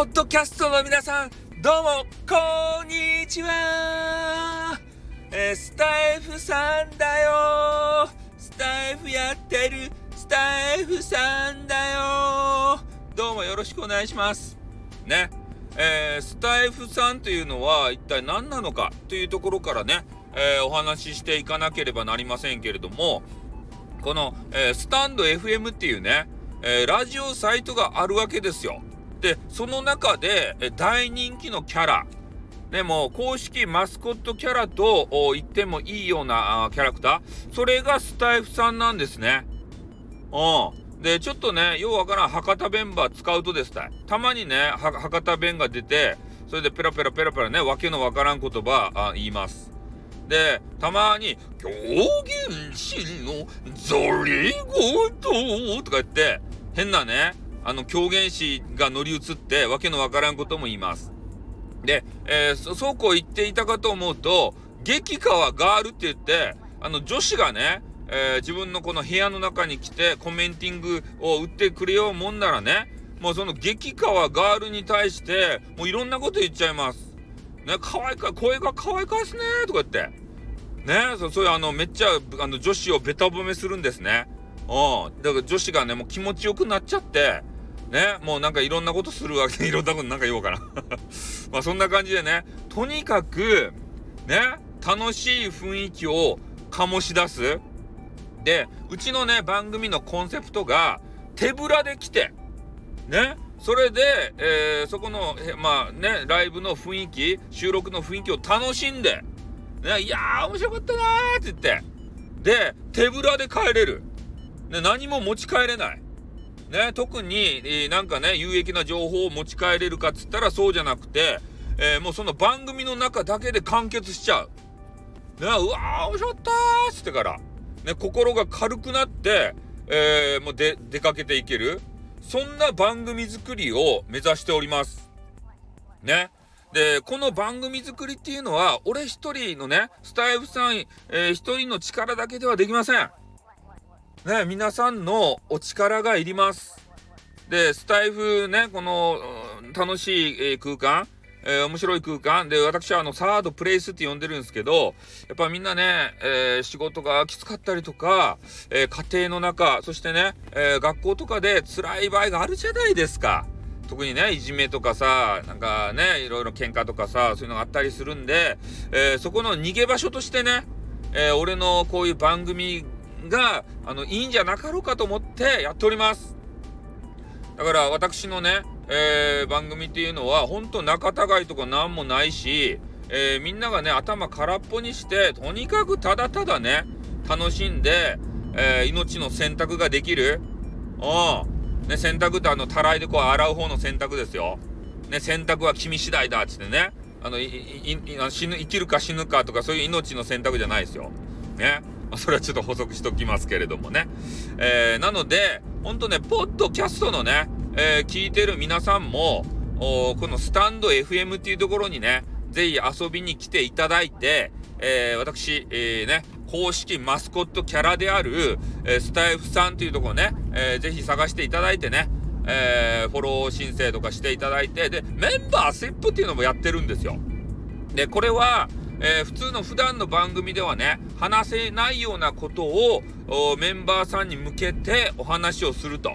ポッドキャストの皆さん、どうも、こんにちはえー、スタイフさんだよスタイフやってるスタイフさんだよどうもよろしくお願いします。ね。えー、スタイフさんというのは一体何なのかというところからね、えー、お話ししていかなければなりませんけれども、この、えー、スタンド FM っていうね、えラジオサイトがあるわけですよ。で、その中で、え大人気のキャラ、でも公式マスコットキャラと言ってもいいようなキャラクター、それがスタイフさんなんですね。うん。で、ちょっとね、ようわからん博多弁ば使うとですね、たまにね、博多弁が出て、それでペラペラペラペラね、わけのわからん言葉あ言います。で、たまに、狂言師のゾリゴトとか言って、変なね、あの狂言師が乗り移って、わけのわからんことも言います。で、えー、そ、うこう言っていたかと思うと、激川ガールって言って、あの女子がね、えー、自分のこの部屋の中に来てコメンティングを打ってくれようもんならね、もうその激川ガールに対して、もういろんなこと言っちゃいます。ね、可愛いか、声が可愛かですねとか言って。ね、そそういうあの、めっちゃ、あの、女子をベタ褒めするんですね。うん。だから女子がね、もう気持ちよくなっちゃって、ね、もうなんかいろんなことするわけ、いろんなことなんか言おうかな。まあそんな感じでね、とにかく、ね、楽しい雰囲気を醸し出す。で、うちのね、番組のコンセプトが、手ぶらで来て、ね、それで、えー、そこの、まあね、ライブの雰囲気、収録の雰囲気を楽しんで、ね、いやー、面白かったなーって言って、で、手ぶらで帰れる。ね、何も持ち帰れない。ね、特に、えー、なんかね、有益な情報を持ち帰れるかっつったらそうじゃなくて、えー、もうその番組の中だけで完結しちゃう。ね、うわー、面白かったーっつってから。ね、心が軽くなって、えー、もうで、出かけていける。そんな番組作りを目指しております。ね。で、この番組作りっていうのは、俺一人のね、スタイフさん、えー、一人の力だけではできません。ね、皆さんのお力がいります。で、スタイフね、この、楽しい、えー、空間、えー、面白い空間で、私はあの、サードプレイスって呼んでるんですけど、やっぱみんなね、えー、仕事がきつかったりとか、え、家庭の中、そしてね、え学校とかで辛い場合があるじゃないですか。特にね、いじめとかさ、なんかね、いろいろ喧嘩とかさ、そういうのがあったりするんで、えそこの逃げ場所としてね、え俺のこういう番組が、あの、いいんじゃなかろうかと思ってやっております。だから私のね、えー、番組っていうのは、ほんと仲違いとかなんもないし、えー、みんながね、頭空っぽにして、とにかくただただね、楽しんで、えー、命の選択ができる。うん。ね、選択ってあの、たらいでこう洗う方の選択ですよ。ね、選択は君次第だっつってね。あの、死ぬ、生きるか死ぬかとかそういう命の選択じゃないですよ。ね。それはちょっと補足しときますけれどもね。えー、なので、ほんとね、ポッドキャストのね、えー、聞いてる皆さんも、このスタンド FM っていうところにね、ぜひ遊びに来ていただいて、えー、私、えー、ね、公式マスコットキャラである、えー、スタイフさんというところね、えー、ぜひ探していただいてね、えー、フォロー申請とかしていただいて、で、メンバーシップっていうのもやってるんですよ。で、これは、えー、普通の普段の番組ではね、話せないようなことをメンバーさんに向けてお話をすると。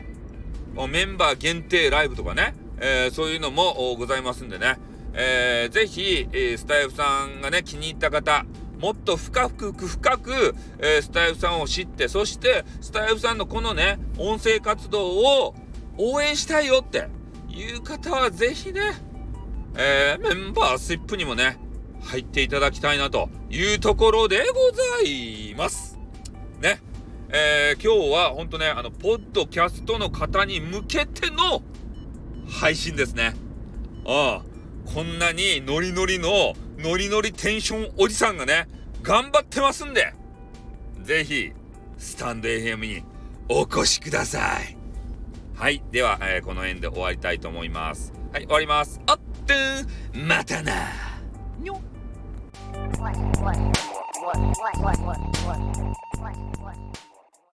メンバー限定ライブとかね、えー、そういうのもございますんでね、えー、ぜひ、えー、スタイフさんがね、気に入った方、もっと深く深く、えー、スタイフさんを知って、そしてスタイフさんのこのね、音声活動を応援したいよっていう方はぜひね、えー、メンバーシップにもね、入っていただきたいなというところでございます。ね。えー、今日は本当ね、あの、ポッドキャストの方に向けての配信ですね。ああ、こんなにノリノリの、ノリノリテンションおじさんがね、頑張ってますんで、ぜひ、スタンド FM にお越しください。はい。では、えー、この辺で終わりたいと思います。はい、終わります。あっとまたな Mignon. What, what, what,